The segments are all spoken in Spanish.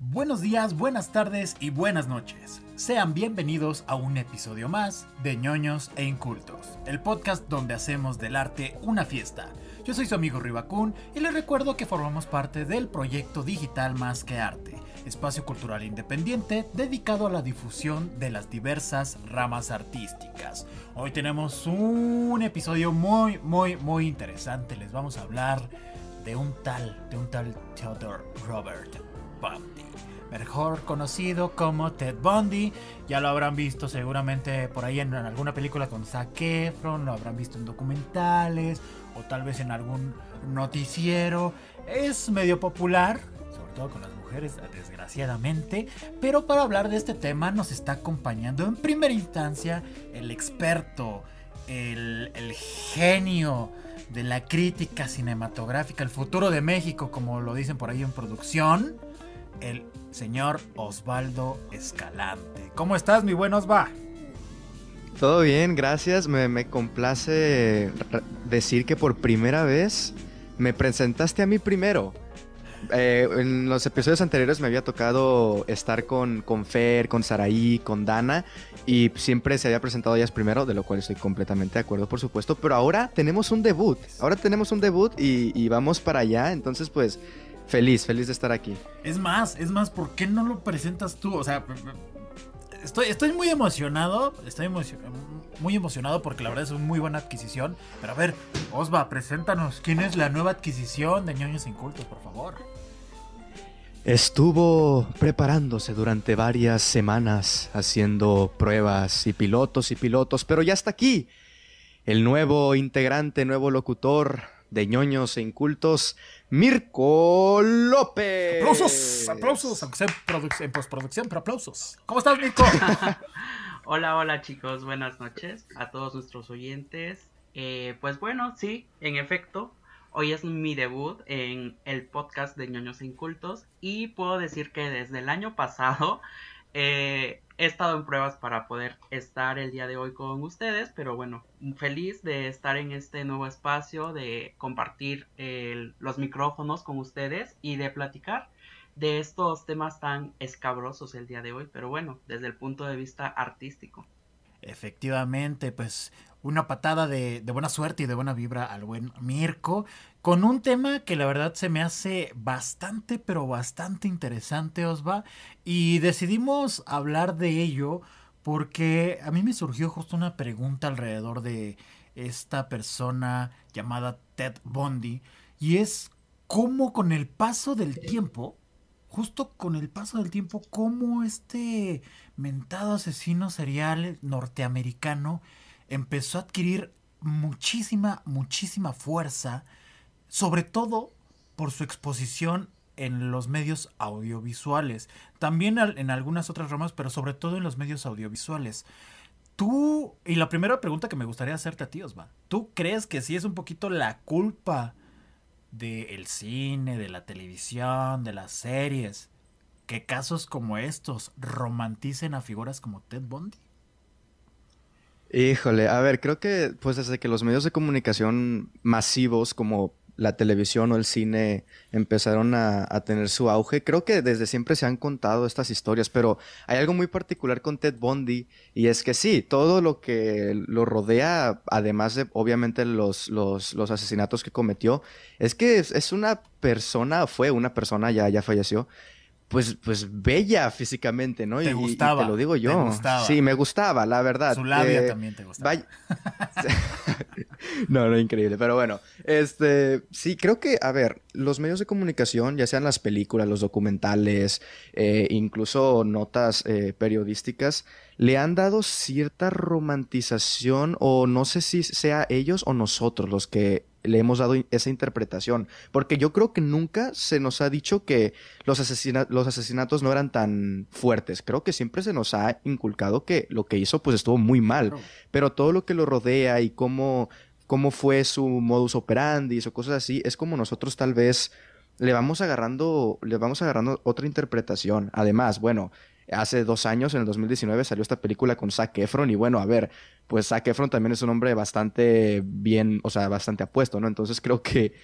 Buenos días, buenas tardes y buenas noches. Sean bienvenidos a un episodio más de ñoños e incultos, el podcast donde hacemos del arte una fiesta. Yo soy su amigo Ribacún y les recuerdo que formamos parte del proyecto digital Más que Arte, espacio cultural independiente dedicado a la difusión de las diversas ramas artísticas. Hoy tenemos un episodio muy, muy, muy interesante. Les vamos a hablar de un tal, de un tal Theodore Robert Bundy. Mejor conocido como Ted Bundy. Ya lo habrán visto seguramente por ahí en, alguna película con Zac Efron, lo habrán visto en documentales o tal vez en algún noticiero. Es medio popular, sobre todo con las desgraciadamente. Pero para hablar de este tema nos está acompañando en primera instancia el experto, el, genio de la crítica cinematográfica, el futuro de México, como lo dicen por ahí en producción, el señor Osvaldo Escalante. ¿Cómo estás, mi buen Osva? Todo bien, gracias. Me complace decir que por primera vez me presentaste a mí primero. Eh, en los episodios anteriores me había tocado estar con, con Fer, con Saraí, con Dana y siempre se había presentado ellas primero, de lo cual estoy completamente de acuerdo, por supuesto. Pero ahora tenemos un debut, ahora tenemos un debut y, vamos para allá. Entonces, pues, feliz, feliz de estar aquí. Es más, es más, ¿por qué no lo presentas tú? O sea, estoy, estoy muy emocionado, estoy muy emocionado porque la verdad es una muy buena adquisición. Pero a ver, Osva, preséntanos, ¿quién es la nueva adquisición de ñoños incultos, por favor? Estuvo preparándose durante varias semanas haciendo pruebas y pilotos y pilotos, pero ya está aquí. El nuevo integrante, nuevo locutor de ñoños e incultos, Mirko López. Aplausos, aplausos, aunque sea en postproducción, pero aplausos. ¿Cómo estás, Mirko? hola, hola chicos, buenas noches a todos nuestros oyentes. Eh, pues bueno, sí, en efecto, Hoy es mi debut en el podcast de ñoños incultos y puedo decir que desde el año pasado eh, he estado en pruebas para poder estar el día de hoy con ustedes, pero bueno, feliz de estar en este nuevo espacio, de compartir los micrófonos con ustedes y de platicar de estos temas tan escabrosos el día de hoy, pero bueno, desde el punto de vista artístico. Efectivamente, pues una patada de, buena suerte y de buena vibra al buen Mirko, con un tema que la verdad se me hace bastante, pero bastante interesante, Osva, y decidimos hablar de ello porque a mí me surgió justo una pregunta alrededor de esta persona llamada Ted Bundy, y es cómo con el paso del tiempo, justo con el paso del tiempo, cómo este mentado asesino serial norteamericano empezó a adquirir muchísima, muchísima fuerza, sobre todo por su exposición en los medios audiovisuales, también en algunas otras ramas, pero sobre todo en los medios audiovisuales. Tú, y la primera pregunta que me gustaría hacerte a ti, Osva, ¿tú crees que sí es un poquito la culpa del cine, de la televisión, de las series, que casos como estos romanticen a figuras como Ted Bundy? Híjole, a ver, creo que pues desde que los medios de comunicación masivos como la televisión o el cine empezaron a, tener su auge. Creo que desde siempre se han contado estas historias, pero hay algo muy particular con Ted Bundy y es que sí, todo lo que lo rodea, además de obviamente los, los, los asesinatos que cometió, es que es, una persona, fue una persona, ya, ya falleció, pues, pues bella físicamente, ¿no? Te gustaba. te lo digo yo. Sí, me gustaba, la verdad. Su labia eh, también te gustaba. no, no, increíble. Pero bueno, este, sí, creo que, a ver, los medios de comunicación, ya sean las películas, los documentales, eh, incluso notas eh, periodísticas, le han dado cierta romantización o no sé si sea ellos o nosotros los que le hemos dado esa interpretación. Porque yo creo que nunca se nos ha dicho que los, los asesinatos no eran tan fuertes. Creo que siempre se nos ha inculcado que lo que hizo pues estuvo muy mal. Pero todo lo que lo rodea y cómo, cómo fue su modus operandi o cosas así, es como nosotros tal vez le vamos agarrando, le vamos agarrando otra interpretación. Además, bueno, hace dos años, en el 2019, salió esta película con Zac Efron y bueno, a ver, pues Zac Efron también es un hombre bastante bien, o sea, bastante apuesto, ¿no? Entonces creo que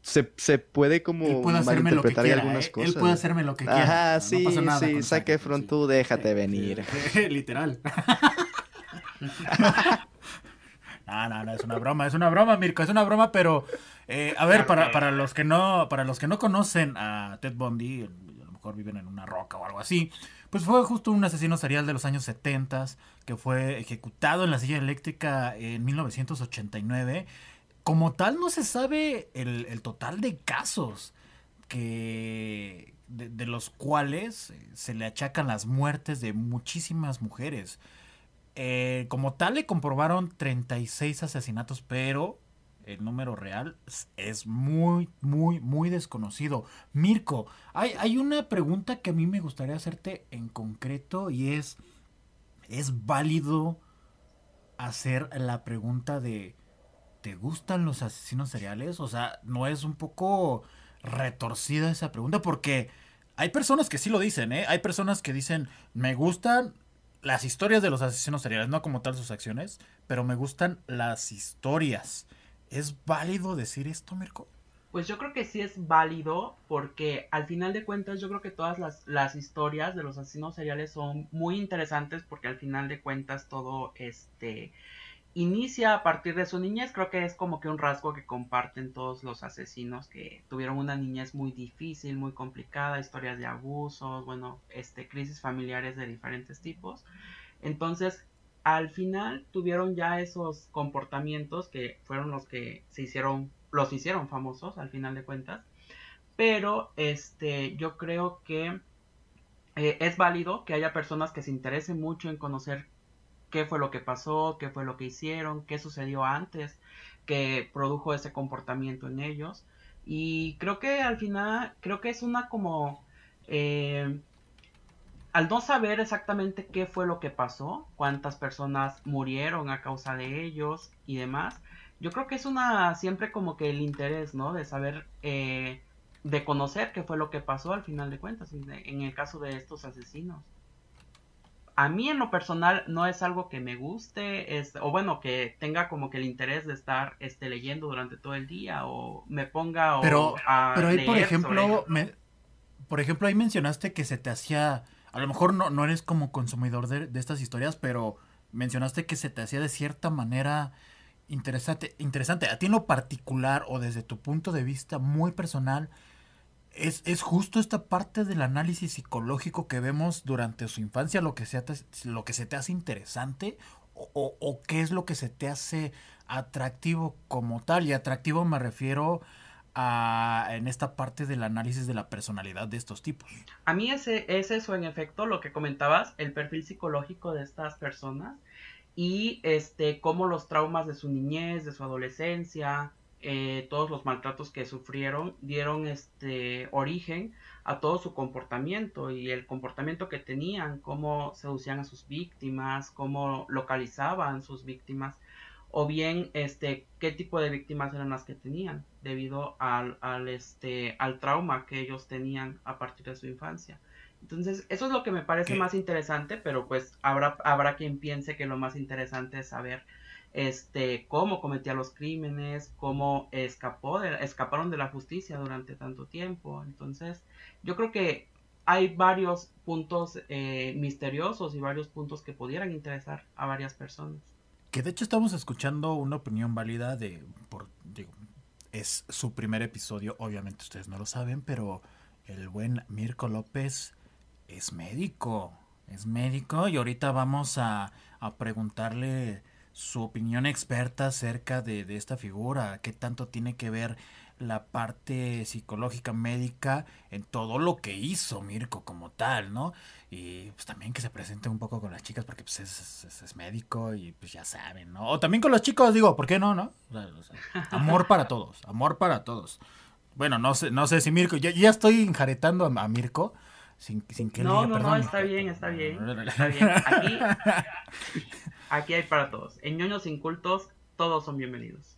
se, se puede como Él puede hacerme lo que malinterpretar quiera, algunas ¿eh? cosas. Él puede hacerme lo que quiera. Ajá, no sí, pasa nada sí, Zac Efron, sí. tú déjate venir. Literal. no, no, no, es una broma, es una broma, Mirko, es una broma, pero eh, a ver, para, para los que no, para los que no conocen a Ted Bundy, a lo mejor viven en una roca o algo así, pues fue justo un asesino serial de los años 70 que fue ejecutado en la silla eléctrica en 1989. Como tal, no se sabe el, total de casos que de, de los cuales eh, se le achacan las muertes de muchísimas mujeres. Eh, como tal, le comprobaron 36 asesinatos, pero el número real es- muy, muy, muy desconocido. Mirko, hay, hay una pregunta que a mí me gustaría hacerte en concreto y es, ¿es válido hacer la pregunta de, ¿te gustan los asesinos seriales? O sea, ¿no es un poco retorcida esa pregunta? Porque hay personas que sí lo dicen, ¿eh? Hay personas que dicen, me gustan las historias de los asesinos seriales, no como tal sus acciones, pero me gustan las historias. ¿Es válido decir esto, Mirko? Pues yo creo que sí es válido porque al final de cuentas yo creo que todas las, las historias de los asesinos seriales son muy interesantes porque al final de cuentas todo este inicia a partir de su niñez. Creo que es como que un rasgo que comparten todos los asesinos que tuvieron una niñez muy difícil, muy complicada, historias de abusos, bueno, este crisis familiares de diferentes tipos. Entonces, al final tuvieron ya esos comportamientos que fueron los que se hicieron, los hicieron famosos al final de cuentas. Pero este, yo creo que eh, es válido que haya personas que se interesen mucho en conocer qué fue lo que pasó, qué fue lo que hicieron, qué sucedió antes que produjo ese comportamiento en ellos. Y creo que al final, creo que es una como... eh, al no saber exactamente qué fue lo que pasó, cuántas personas murieron a causa de ellos y demás, yo creo que es una siempre como que el interés, ¿no? De saber, eh, de conocer qué fue lo que pasó al final de cuentas, en, el caso de estos asesinos. A mí en lo personal no es algo que me guste, es, o bueno, que tenga como que el interés de estar este, leyendo durante todo el día, o me ponga o Pero, a pero ahí, por leer ejemplo, me- por ejemplo, ahí mencionaste que se te hacía, a lo mejor no, no eres como consumidor de, de estas historias, pero mencionaste que se te hacía de cierta manera interesante, interesante. A ti en lo particular o desde tu punto de vista muy personal, ¿es, es justo esta parte del análisis psicológico que vemos durante su infancia lo que se te, lo que se te hace interesante? O, o- qué es lo que se te hace atractivo como tal? Y atractivo me refiero en esta parte del análisis de la personalidad de estos tipos. A mí ese, es eso, en efecto, lo que comentabas, el perfil psicológico de estas personas y este, cómo los traumas de su niñez, de su adolescencia, eh, todos los maltratos que sufrieron dieron este origen a todo su comportamiento y el comportamiento que tenían, cómo seducían a sus víctimas, cómo localizaban sus víctimas o bien este qué tipo de víctimas eran las que tenían debido al, al este al trauma que ellos tenían a partir de su infancia. Entonces eso es lo que me parece ¿Qué? más interesante pero pues habrá habrá quien piense que lo más interesante es saber este cómo cometía los crímenes cómo escapó de, escaparon de la justicia durante tanto tiempo. Entonces yo creo que hay varios puntos eh, misteriosos y varios puntos que pudieran interesar a varias personas Que de hecho estamos escuchando una opinión válida de, por, digo, es su primer episodio, obviamente ustedes no lo saben, pero el buen Mirko López es médico, es médico y ahorita vamos a, a preguntarle su opinión experta acerca de, de esta figura, qué tanto tiene que ver la parte psicológica médica en todo lo que hizo Mirko como tal, ¿no? Y pues también que se presente un poco con las chicas porque pues es, es- es médico y pues ya saben, ¿no? O también con los chicos, digo, ¿por qué no, no? O sea, amor para todos, amor para todos. Bueno, no sé, no sé si Mirko, ya, ya estoy enjaretando a, a Mirko sin, sin que No, diga, no, no, "Perdón, está Mirko". bien, está bien. Está bien. Aquí, aquí hay para todos. En ñoños incultos, todos son bienvenidos.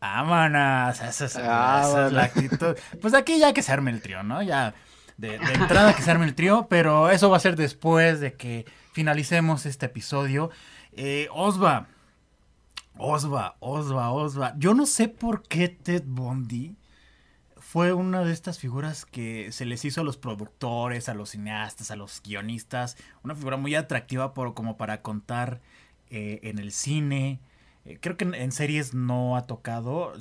Vámonos, esa es, Ah, esa es la actitud. Pues aquí ya que se arme el trío, ¿no? Ya de, de entrada que se arme el trío, pero eso va a ser después de que finalicemos este episodio. Eh, Osva, Osva, Osva, Osva. Yo no sé por qué Ted Bundy fue una de estas figuras que se les hizo a los productores, a los cineastas, a los guionistas, una figura muy atractiva por, como para contar eh, en el cine. Eh, creo que en, series no ha tocado,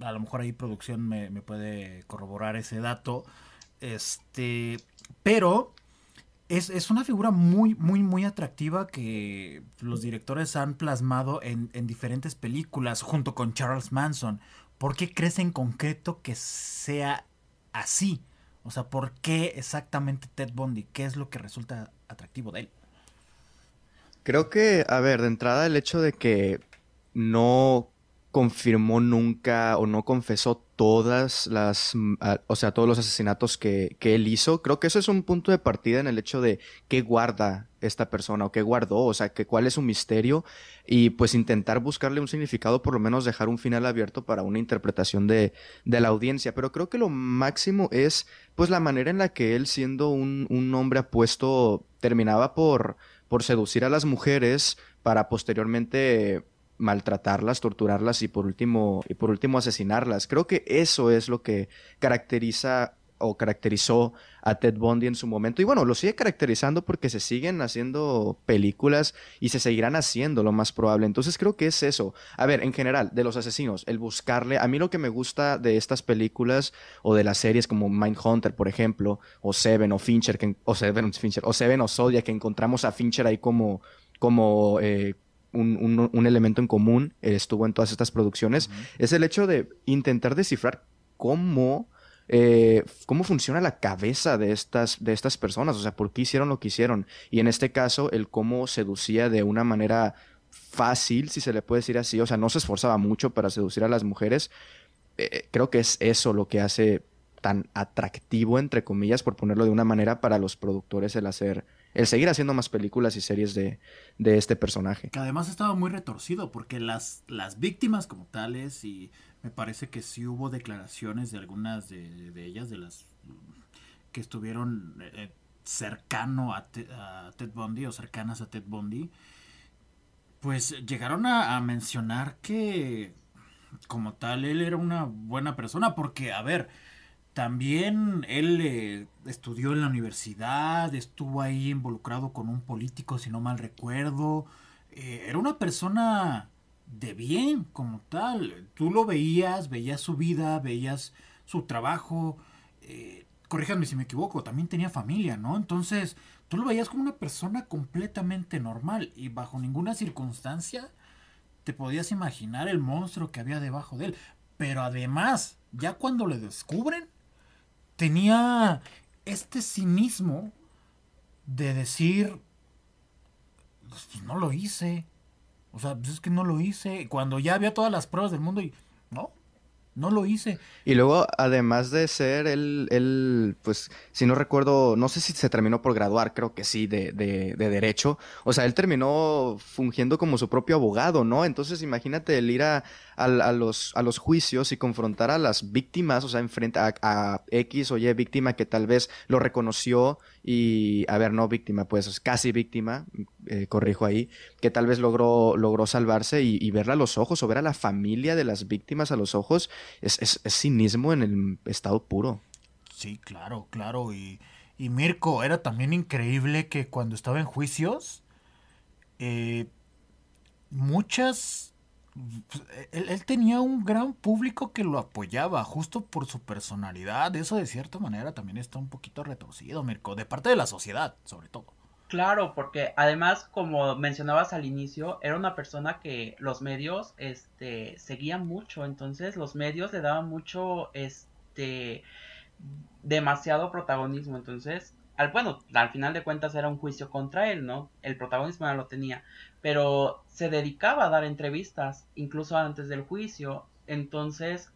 a lo mejor ahí producción me, puede corroborar ese dato. Este, pero es, una figura muy, muy, muy atractiva que los directores han plasmado en, diferentes películas junto con Charles Manson. ¿Por qué crees en concreto que sea así? O sea, ¿por qué exactamente Ted Bundy? ¿Qué es lo que resulta atractivo de él? Creo que, a ver, de entrada el hecho de que no confirmó nunca o no confesó todas las, mm, o sea, todos los asesinatos que, que, él hizo. Creo que eso es un punto de partida en el hecho de qué guarda esta persona o qué guardó, o sea, que cuál es su misterio y pues intentar buscarle un significado, por lo menos dejar un final abierto para una interpretación de, de la audiencia. Pero creo que lo máximo es pues la manera en la que él siendo un, un hombre apuesto terminaba por, por seducir a las mujeres para posteriormente maltratarlas, torturarlas y por último y por último asesinarlas. Creo que eso es lo que caracteriza o caracterizó a Ted Bundy en su momento y bueno, lo sigue caracterizando porque se siguen haciendo películas y se seguirán haciendo lo más probable. Entonces creo que es eso. A ver, en general, de los asesinos, el buscarle, a mí lo que me gusta de estas películas o de las series como Mindhunter, por ejemplo, o Seven o Fincher, o Seven, o Seven o Zodiac, que encontramos a Fincher ahí como como eh, un, elemento en común eh, estuvo en todas estas producciones, es el hecho de intentar descifrar cómo, eh, cómo funciona la cabeza de estas, de estas personas, o sea, por qué hicieron lo que hicieron. Y en este caso, el cómo seducía de una manera fácil, si se le puede decir así, o sea, no se esforzaba mucho para seducir a las mujeres. Eh, creo que es eso lo que hace tan atractivo, entre comillas, por ponerlo de una manera, para los productores el hacer el seguir haciendo más películas y series de, de este personaje. Que además estaba muy retorcido porque las, las víctimas como tales y me parece que sí hubo declaraciones de algunas de, ellas, de las que estuvieron eh, cercano a, Ted Bundy o cercanas a Ted Bundy, pues llegaron a, a mencionar que como tal él era una buena persona porque, a ver, también él eh, estudió en la universidad, estuvo ahí involucrado con un político, si no mal recuerdo. Eh, era una persona de bien como tal. Tú lo veías, veías su vida, veías su trabajo. Eh, si me equivoco, también tenía familia, ¿no? Entonces, tú lo veías como una persona completamente normal y bajo ninguna circunstancia te podías imaginar el monstruo que había debajo de él. Pero además, ya cuando le descubren, tenía este cinismo de decir, pues no lo hice. O sea, pues es que no lo hice. Cuando ya había todas las pruebas del mundo y, no, no lo hice. Y luego, además de ser él, él, pues, si no recuerdo, no sé si se terminó por graduar, creo que sí, de, de, de Derecho. O sea, él terminó fungiendo como su propio abogado, ¿no? Entonces, imagínate el ir a, a, los, a los juicios y confrontar a las víctimas, o sea, enfrente a, X o Y víctima que tal vez lo reconoció y, a ver, no víctima, pues casi víctima, eh, corrijo ahí, que tal vez logró, logró salvarse y, verla a los ojos o ver a la familia de las víctimas a los ojos, es, es, cinismo en el estado puro. Sí, claro, claro. Y, y Mirko, era también increíble que cuando estaba en juicios, eh, muchas él, tenía un gran público que lo apoyaba justo por su personalidad. Eso de cierta manera también está un poquito retorcido, Mirko, de parte de la sociedad, sobre todo. Claro, porque además, como mencionabas al inicio, era una persona que los medios este, seguían mucho, entonces los medios le daban mucho, este, demasiado protagonismo, entonces al, bueno, al final de cuentas era un juicio contra él, ¿no? El protagonismo no lo tenía, pero se dedicaba a dar entrevistas, incluso antes del juicio, entonces,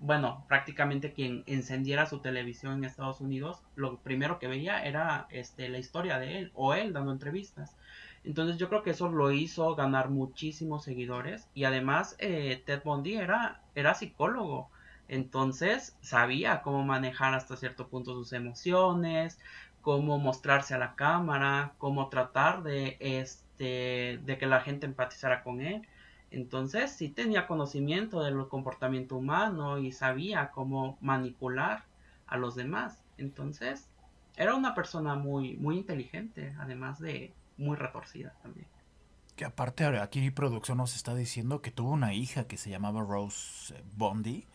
bueno, prácticamente quien encendiera su televisión en Estados Unidos, lo primero que veía era este, la historia de él, o él dando entrevistas. Entonces yo creo que eso lo hizo ganar muchísimos seguidores y además eh, Ted Bundy era, era psicólogo. Entonces sabía cómo manejar hasta cierto punto sus emociones, cómo mostrarse a la cámara, cómo tratar de, este, de que la gente empatizara con él. Entonces sí tenía conocimiento del comportamiento humano y sabía cómo manipular a los demás. Entonces era una persona muy, muy inteligente, además de muy retorcida también. Que aparte aquí producción nos está diciendo que tuvo una hija que se llamaba Rose Bondi.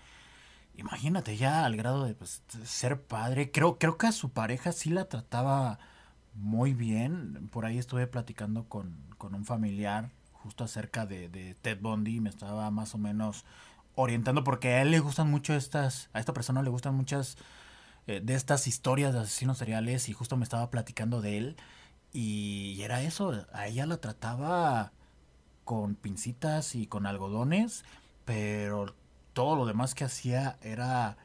Imagínate ya al grado de pues, ser padre. Creo, creo que a su pareja sí la trataba muy bien. Por ahí estuve platicando con, con un familiar justo acerca de, Ted Bundy. Me estaba más o menos orientando porque a él le gustan mucho estas, a esta persona le gustan muchas eh, de estas historias de asesinos seriales y justo me estaba platicando de él y, era eso, a ella la trataba con pincitas y con algodones, pero todo lo demás que hacía era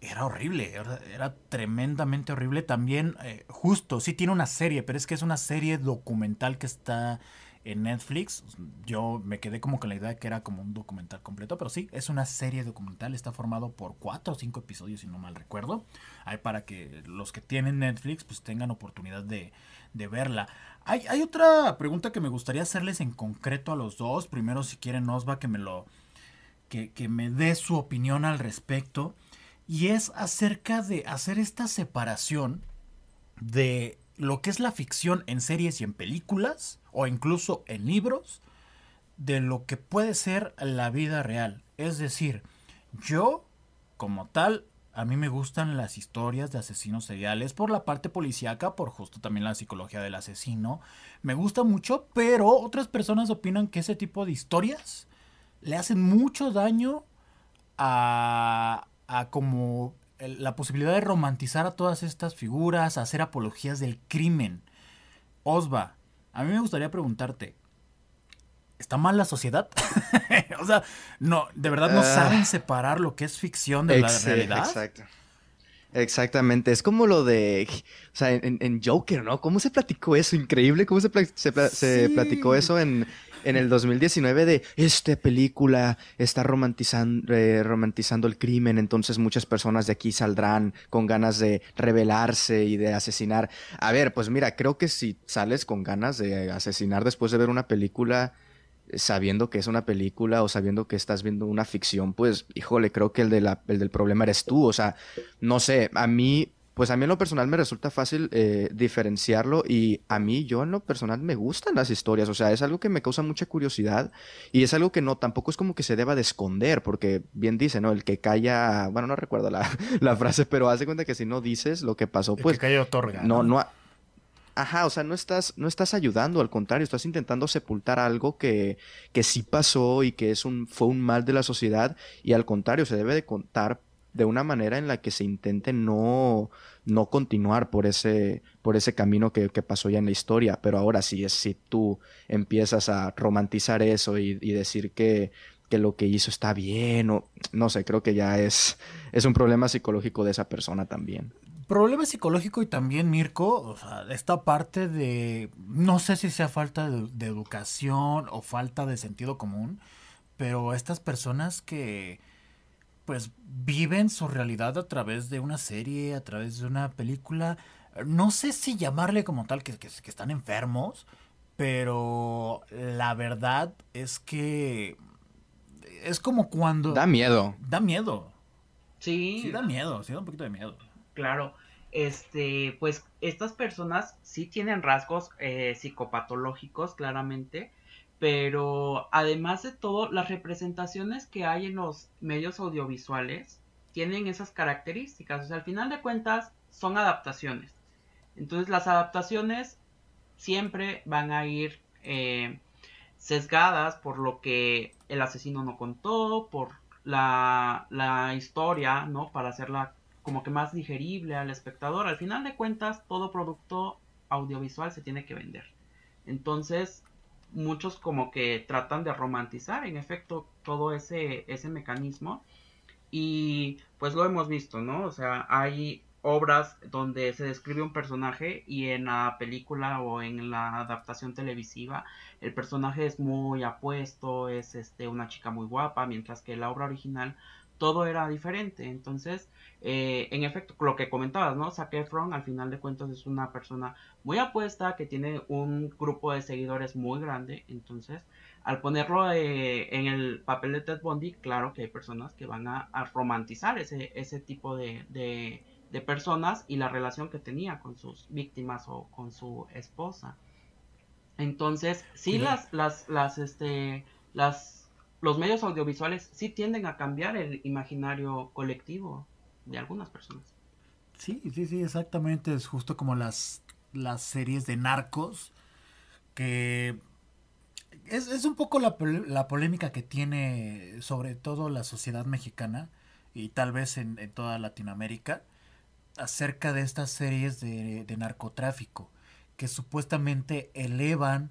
era horrible, era, tremendamente horrible. También, eh, justo, sí tiene una serie, pero es que es una serie documental que está en Netflix. Yo me quedé como con la idea de que era como un documental completo, pero sí, es una serie documental. Está formado por cuatro o cinco episodios, si no mal recuerdo. Hay para que los que tienen Netflix pues tengan oportunidad de, de verla. Hay, hay, otra pregunta que me gustaría hacerles en concreto a los dos. Primero, si quieren, Osva, que me lo. Que, me dé su opinión al respecto. Y es acerca de hacer esta separación de lo que es la ficción en series y en películas, o incluso en libros, de lo que puede ser la vida real. Es decir, yo, como tal, a mí me gustan las historias de asesinos seriales por la parte policíaca, por justo también la psicología del asesino. Me gusta mucho, pero otras personas opinan que ese tipo de historias le hacen mucho daño a, a como la posibilidad de romantizar a todas estas figuras, hacer apologías del crimen. Osva, a mí me gustaría preguntarte, ¿está mal la sociedad? o sea, no, ¿de verdad no ah. saben separar lo que es ficción de la realidad? Exacto. Exactamente, es como lo de, o sea, en, Joker, ¿no? ¿Cómo se platicó eso? Increíble, ¿cómo se, se platicó eso en, en el 2019 de esta película está romantizando, eh, romantizando el crimen, entonces muchas personas de aquí saldrán con ganas de rebelarse y de asesinar. A ver, pues mira, creo que si sales con ganas de asesinar después de ver una película sabiendo que es una película o sabiendo que estás viendo una ficción, pues híjole, creo que el, de la, el del problema eres tú. O sea, no sé, a mí pues a mí en lo personal me resulta fácil eh, diferenciarlo y a mí yo en lo personal me gustan las historias, o sea, es algo que me causa mucha curiosidad y es algo que no, tampoco es como que se deba de esconder, porque bien dice, ¿no? El que calla, bueno, no recuerdo la, la frase, pero hace cuenta que si no dices lo que pasó, pues... El que calla otorga. No, no... Ajá, o sea, no estás, no estás ayudando, al contrario, estás intentando sepultar algo que, que sí pasó y que es un, fue un mal de la sociedad y al contrario, se debe de contar de una manera en la que se intente no, no continuar por ese, por ese camino que, pasó ya en la historia. Pero ahora sí es si tú empiezas a romantizar eso y, decir que, que, lo que hizo está bien o no sé, creo que ya es, es un problema psicológico de esa persona también. Problema psicológico y también, Mirko, o sea, esta parte de, no sé si sea falta de educación o falta de sentido común, pero estas personas que pues viven su realidad a través de una serie, a través de una película. No sé si llamarle como tal que, que, están enfermos, pero la verdad es que es como cuando... Da miedo. Da miedo. Sí. Sí, da miedo, sí da un poquito de miedo. Claro. Este, pues estas personas sí tienen rasgos eh, psicopatológicos, claramente pero además de todo, las representaciones que hay en los medios audiovisuales tienen esas características. O sea, al final de cuentas, son adaptaciones. Entonces, las adaptaciones siempre van a ir eh, sesgadas por lo que el asesino no contó, por la, la historia, ¿no? Para hacerla como que más digerible al espectador. Al final de cuentas, todo producto audiovisual se tiene que vender. Entonces, muchos como que tratan de romantizar en efecto todo ese, ese mecanismo y pues lo hemos visto, ¿no? O sea, hay obras donde se describe un personaje y en la película o en la adaptación televisiva el personaje es muy apuesto, es este una chica muy guapa, mientras que la obra original todo era diferente. Entonces, eh, en efecto, lo que comentabas, ¿no? Zac Efron, al final de cuentas, es una persona muy apuesta, que tiene un grupo de seguidores muy grande. Entonces, al ponerlo eh, en el papel de Ted Bundy, claro que hay personas que van a, romantizar ese, ese tipo de, de, personas y la relación que tenía con sus víctimas o con su esposa. Entonces, sí, las, las, las, este, las, los medios audiovisuales sí tienden a cambiar el imaginario colectivo de algunas personas. Sí, sí, sí, exactamente. Es justo como las, las series de narcos que es, un poco la, la, polémica que tiene sobre todo la sociedad mexicana y tal vez en, toda Latinoamérica acerca de estas series de, narcotráfico que supuestamente elevan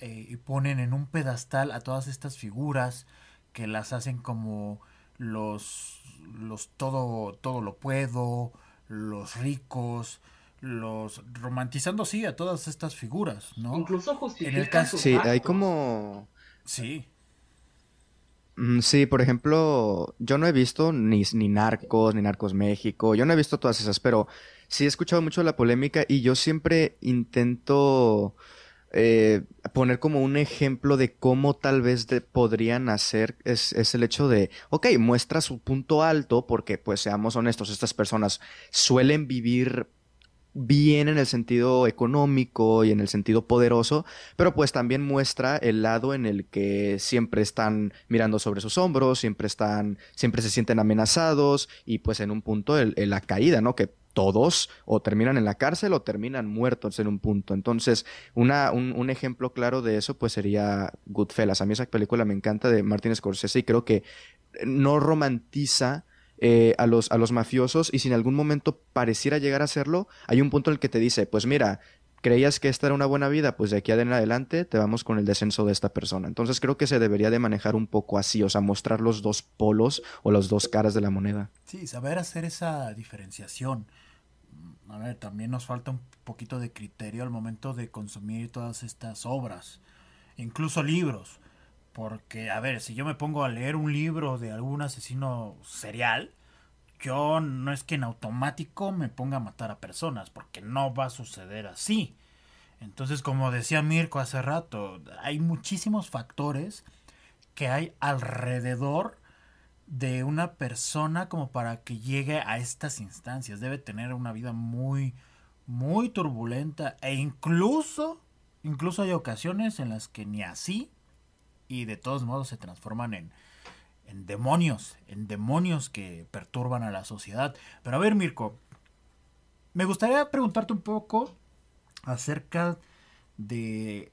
eh, y ponen en un pedestal a todas estas figuras que las hacen como los los todo todo lo puedo los ricos los romantizando sí a todas estas figuras, ¿no? Incluso justifican en el Sí, hay como Sí. Mm, sí, por ejemplo, yo no he visto ni, ni Narcos, ni Narcos México, yo no he visto todas esas, pero sí he escuchado mucho la polémica y yo siempre intento eh, poner como un ejemplo de cómo tal vez podrían hacer es, el hecho de, ok, muestra su punto alto porque pues seamos honestos, estas personas suelen vivir bien en el sentido económico y en el sentido poderoso, pero pues también muestra el lado en el que siempre están mirando sobre sus hombros, siempre están, siempre se sienten amenazados y pues en un punto el, la caída, ¿no? Que todos o terminan en la cárcel o terminan muertos en un punto. Entonces, una, un, ejemplo claro de eso pues sería Goodfellas. A mí esa película me encanta de Martin Scorsese y creo que no romantiza eh, a, los, a los mafiosos y si en algún momento pareciera llegar a hacerlo, hay un punto en el que te dice, pues mira, creías que esta era una buena vida, pues de aquí en adelante te vamos con el descenso de esta persona. Entonces creo que se debería de manejar un poco así, o sea, mostrar los dos polos o las dos caras de la moneda. Sí, saber hacer esa diferenciación. A ver, también nos falta un poquito de criterio al momento de consumir todas estas obras, incluso libros. Porque, a ver, si yo me pongo a leer un libro de algún asesino serial, yo no es que en automático me ponga a matar a personas, porque no va a suceder así. Entonces, como decía Mirko hace rato, hay muchísimos factores que hay alrededor de una persona como para que llegue a estas instancias. Debe tener una vida muy, muy turbulenta e incluso, incluso hay ocasiones en las que ni así y de todos modos se transforman en, en demonios, en demonios que perturban a la sociedad. Pero a ver, Mirko, me gustaría preguntarte un poco acerca de,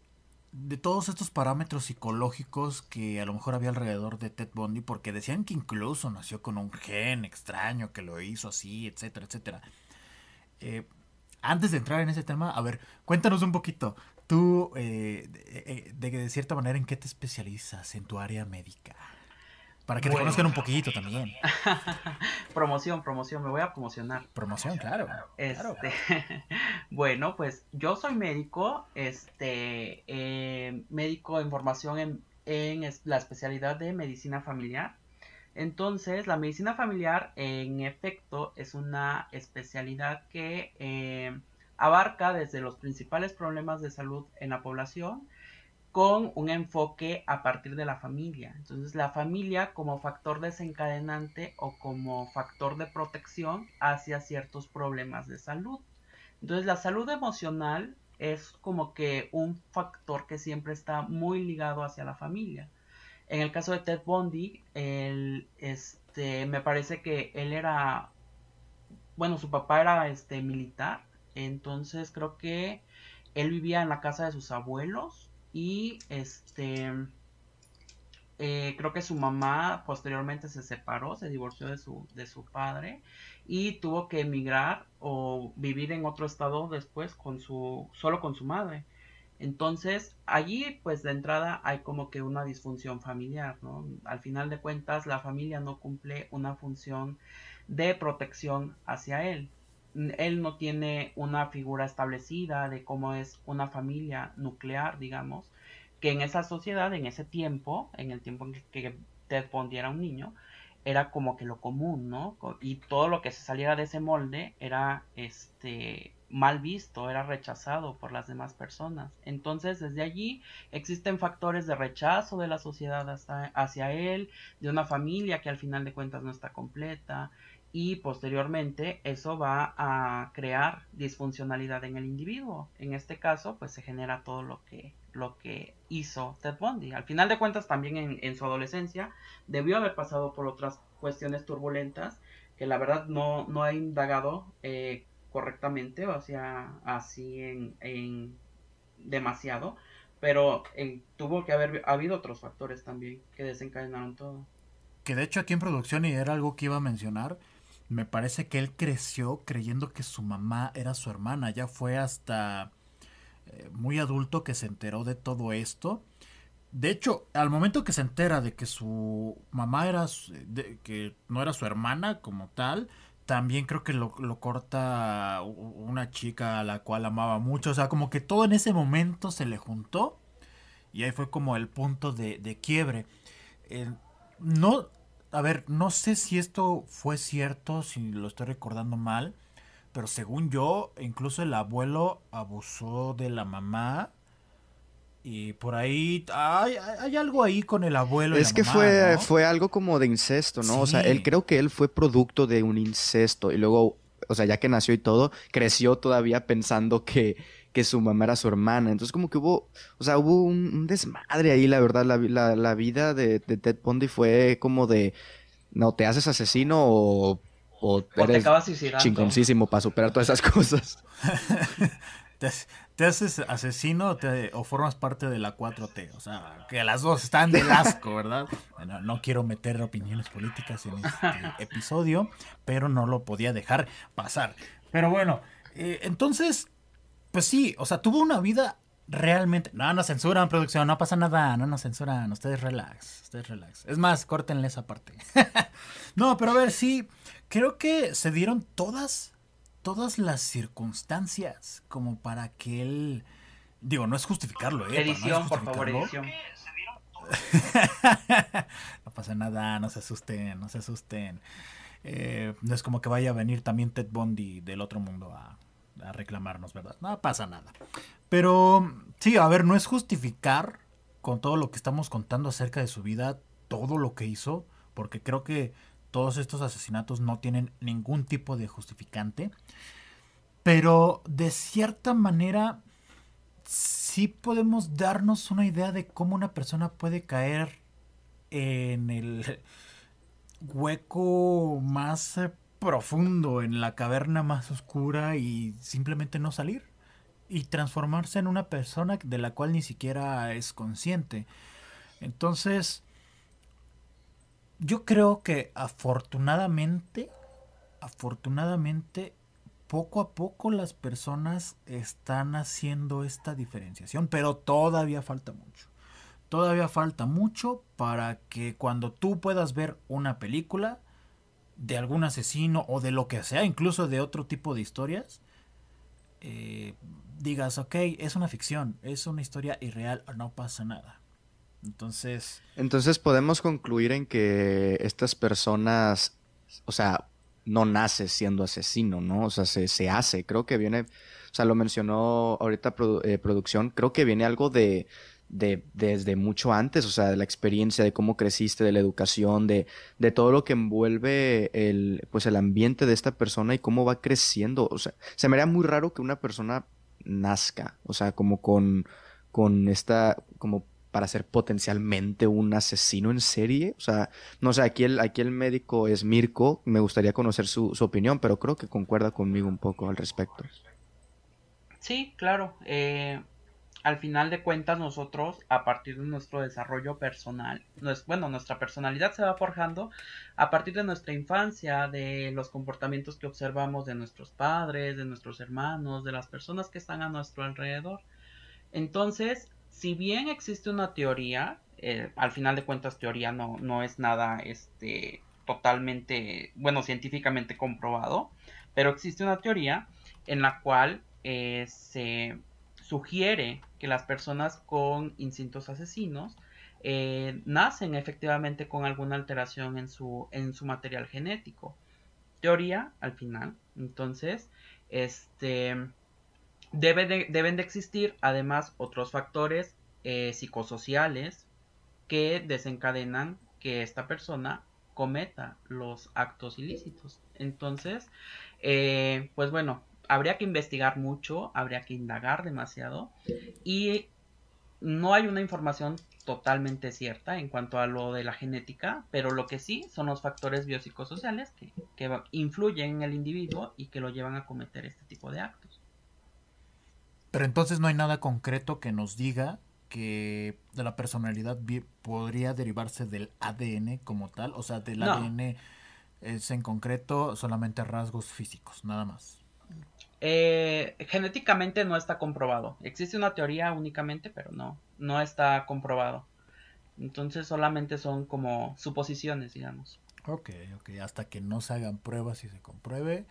de todos estos parámetros psicológicos que a lo mejor había alrededor de Ted Bundy, porque decían que incluso nació con un gen extraño que lo hizo así, etcétera, etcétera. Eh, antes de entrar en ese tema, a ver, cuéntanos un poquito. Tú, eh, eh, de, cierta manera, ¿en qué te especializas en tu área médica? Para que te conozcan un poquito también. promoción, promoción, me voy a promocionar. Promoción, claro. Este, bueno, pues yo soy médico, este, eh, médico en formación en, en la especialidad de medicina familiar. Entonces, la medicina familiar, en efecto, es una especialidad que eh, abarca desde los principales problemas de salud en la población con un enfoque a partir de la familia. Entonces, la familia como factor desencadenante o como factor de protección hacia ciertos problemas de salud. Entonces, la salud emocional es como que un factor que siempre está muy ligado hacia la familia. En el caso de Ted Bundy, este, me parece que él era, bueno, su papá era este, militar, entonces creo que él vivía en la casa de sus abuelos y este, eh, creo que su mamá posteriormente se separó, se divorció de su, de su padre y tuvo que emigrar o vivir en otro estado después con su, solo con su madre. Entonces, allí, pues de entrada hay como que una disfunción familiar, ¿no? Al final de cuentas, la familia no cumple una función de protección hacia él. Él no tiene una figura establecida de cómo es una familia nuclear, digamos, que en esa sociedad, en ese tiempo, en el tiempo en que Ted Bundy era un niño, era como que lo común, ¿no? Y todo lo que se saliera de ese molde era, este, mal visto, era rechazado por las demás personas. Entonces, desde allí existen factores de rechazo de la sociedad hacia él, de una familia que al final de cuentas no está completa, y posteriormente eso va a crear disfuncionalidad en el individuo. En este caso, pues se genera todo lo que, lo que hizo Ted Bundy. Al final de cuentas, también en, su adolescencia, debió haber pasado por otras cuestiones turbulentas que la verdad no, no ha indagado eh, correctamente, o sea, así en, en demasiado, pero eh, tuvo que haber habido otros factores también que desencadenaron todo. Que de hecho aquí en producción, y era algo que iba a mencionar, me parece que él creció creyendo que su mamá era su hermana. Ya fue hasta eh, muy adulto que se enteró de todo esto. De hecho, al momento que se entera de que su mamá era, que no era su hermana como tal, también creo que lo, lo, corta una chica a la cual amaba mucho. O sea, como que todo en ese momento se le juntó. Y ahí fue como el punto de, de quiebre. no, a ver, no sé si esto fue cierto, si lo estoy recordando mal, pero según yo, incluso el abuelo abusó de la mamá. Y por ahí hay, hay algo ahí con el abuelo. Es que fue, fue algo como de incesto, ¿no? O sea, él creo que él fue producto de un incesto. Y luego, o sea, ya que nació y todo, creció todavía pensando que, que su mamá era su hermana. Entonces como que hubo, o sea, hubo un, desmadre ahí, la verdad. La, la, vida de, Ted Bundy fue como de, no, te haces asesino o, o, eres chingoncísimo para superar todas esas cosas. te, haces asesino o formas parte de la 4T. O sea, que las dos están del asco, ¿verdad? Bueno, no quiero meter opiniones políticas en este episodio, pero no lo podía dejar pasar. Pero bueno, eh, entonces pues sí, o sea, tuvo una vida realmente. No nos censuran, producción, no pasa nada, no nos censuran. Ustedes relax, ustedes relax. Es más, córtenle esa parte. no, pero a ver, sí, creo que se dieron todas, todas las circunstancias como para que él. Digo, no es justificarlo, ¿eh? Edición, por favor, edición. no pasa nada, no se asusten, no se asusten. Eh, no es como que vaya a venir también Ted Bundy del otro mundo a, a reclamarnos, ¿verdad? No pasa nada. Pero sí, a ver, no es justificar con todo lo que estamos contando acerca de su vida, todo lo que hizo, porque creo que todos estos asesinatos no tienen ningún tipo de justificante. Pero de cierta manera sí podemos darnos una idea de cómo una persona puede caer en el hueco más profundo, en la caverna más oscura y simplemente no salir y transformarse en una persona de la cual ni siquiera es consciente. Entonces, yo creo que afortunadamente, afortunadamente, poco a poco las personas están haciendo esta diferenciación, pero todavía falta mucho. Todavía falta mucho para que cuando tú puedas ver una película, de algún asesino o de lo que sea, incluso de otro tipo de historias, eh, digas, ok, es una ficción, es una historia irreal, no pasa nada. Entonces... Entonces podemos concluir en que estas personas, o sea, no nace siendo asesino, ¿no? O sea, se, se hace, creo que viene, o sea, lo mencionó ahorita eh, producción, creo que viene algo de de, desde mucho antes, o sea, de la experiencia, de cómo creciste, de la educación, de, de todo lo que envuelve el, pues el ambiente de esta persona y cómo va creciendo. O sea, se me haría muy raro que una persona nazca, o sea, como con, con esta, como para ser potencialmente un asesino en serie. O sea, no sé, aquí el, aquí el médico es Mirko, me gustaría conocer su, su opinión, pero creo que concuerda conmigo un poco al respecto. Sí, claro. Eh, al final de cuentas nosotros, a partir de nuestro desarrollo personal, bueno, nuestra personalidad se va forjando a partir de nuestra infancia, de los comportamientos que observamos de nuestros padres, de nuestros hermanos, de las personas que están a nuestro alrededor. Entonces, si bien existe una teoría, eh, al final de cuentas teoría no, no es nada este, totalmente, bueno, científicamente comprobado, pero existe una teoría en la cual eh, se sugiere que las personas con instintos asesinos eh, nacen efectivamente con alguna alteración en su, en su material genético. Teoría al final. Entonces, Este, debe deben de existir además otros factores eh, psicosociales que desencadenan que esta persona cometa los actos ilícitos. Entonces, eh, pues bueno, habría que investigar mucho, habría que indagar demasiado y no hay una información totalmente cierta en cuanto a lo de la genética, pero lo que sí son los factores biopsicosociales que, que influyen en el individuo y que lo llevan a cometer este tipo de actos. Pero entonces no hay nada concreto que nos diga que de la personalidad podría derivarse del ADN como tal, o sea, del ADN es en concreto solamente rasgos físicos, nada más. Eh, genéticamente no está comprobado. Existe una teoría únicamente, pero no, no está comprobado. Entonces solamente son como suposiciones, digamos. Ok, ok. Hasta que no se hagan pruebas y se compruebe,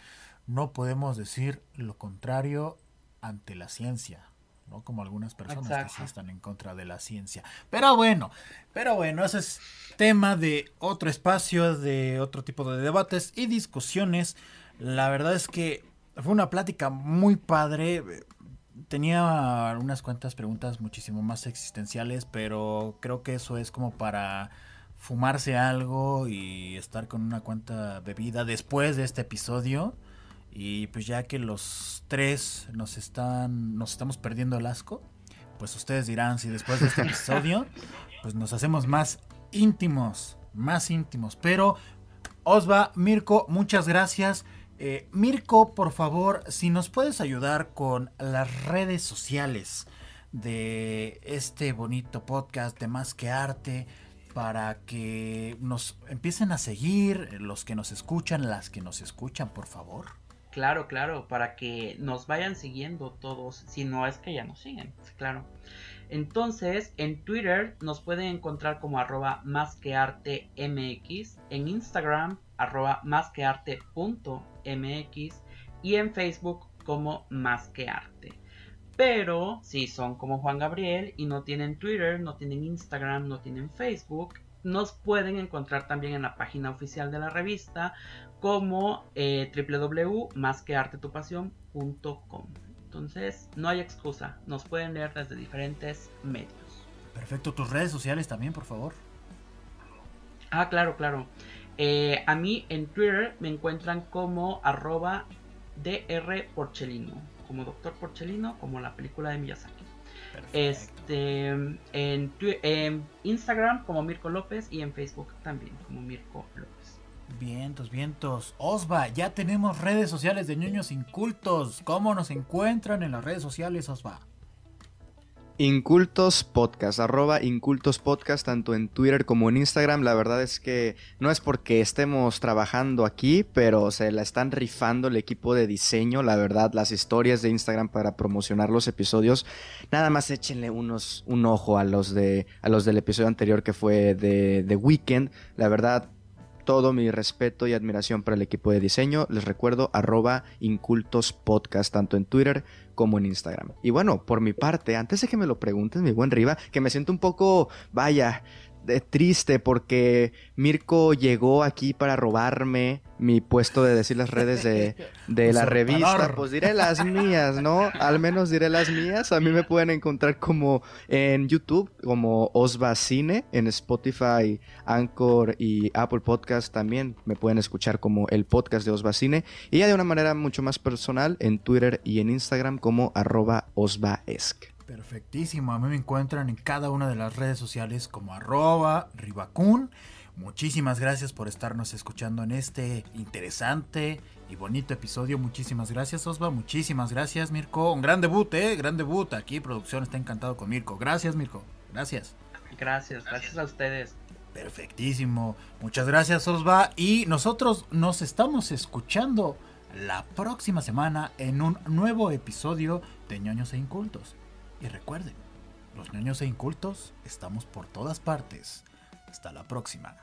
no podemos decir lo contrario ante la ciencia. ¿no? Como algunas personas que sí están en contra de la ciencia. Pero bueno, pero bueno, ese es tema de otro espacio, de otro tipo de debates y discusiones. La verdad es que fue una plática muy padre. Tenía unas cuantas preguntas muchísimo más existenciales, pero creo que eso es como para fumarse algo y estar con una cuanta bebida después de este episodio. Y pues ya que los tres nos están, nos estamos perdiendo el asco, pues ustedes dirán si después de este episodio, pues nos hacemos más íntimos, más íntimos. Pero Osva, Mirko, muchas gracias. Eh, Mirko, por favor, si nos puedes ayudar con las redes sociales de este bonito podcast de Más que Arte para que nos empiecen a seguir los que nos escuchan, las que nos escuchan, por favor. Claro, claro, para que nos vayan siguiendo todos, si no es que ya nos siguen, claro. Entonces, en Twitter nos pueden encontrar como arroba más que arte mx, en Instagram arroba más que arte punto mx y en Facebook como más que arte. Pero si son como Juan Gabriel y no tienen Twitter, no tienen Instagram, no tienen Facebook, nos pueden encontrar también en la página oficial de la revista como eh, www.masqueartetupasión.com. Entonces, no hay excusa, nos pueden leer desde diferentes medios. Perfecto, tus redes sociales también, por favor. Ah, claro, claro. Eh, a mí en Twitter me encuentran como arroba DR Porchelino, como Doctor Porchelino, como la película de Miyazaki. Este, en, en, Instagram como Mirko López y en Facebook también como Mirko López. Vientos, vientos. Osva, ya tenemos redes sociales de ñoños incultos. ¿Cómo nos encuentran en las redes sociales, Osva? Incultos Podcast, arroba Incultos Podcast, tanto en Twitter como en Instagram. La verdad es que no es porque estemos trabajando aquí, pero se la están rifando el equipo de diseño. La verdad, las historias de Instagram para promocionar los episodios. Nada más échenle unos, un ojo a los, de, a los del episodio anterior que fue de The Weekend. La verdad, todo mi respeto y admiración para el equipo de diseño. Les recuerdo arroba incultos podcast tanto en Twitter como en Instagram. Y bueno, por mi parte, antes de que me lo pregunten, mi buen Riva, que me siento un poco, vaya, triste porque Mirko llegó aquí para robarme mi puesto de decir las redes de, la revista. Pues diré las mías, ¿no? Al menos diré las mías. A mí me pueden encontrar como en YouTube, como Osva Cine, en Spotify, Anchor y Apple Podcast también. Me pueden escuchar como el podcast de Osva Cine. Y ya de una manera mucho más personal en Twitter y en Instagram como arroba osvaesc. Perfectísimo, a mí me encuentran en cada una de las redes sociales como arroba ribacun. Muchísimas gracias por estarnos escuchando en este interesante y bonito episodio. Muchísimas gracias, Osva. Muchísimas gracias, Mirko. Un gran debut, ¿eh? Gran debut. Aquí producción está encantado con Mirko. Gracias, Mirko. Gracias. Gracias, gracias a ustedes. Perfectísimo. Muchas gracias, Osva. Y nosotros nos estamos escuchando la próxima semana en un nuevo episodio de ñoños e incultos. Y recuerden, los niños e incultos estamos por todas partes. Hasta la próxima.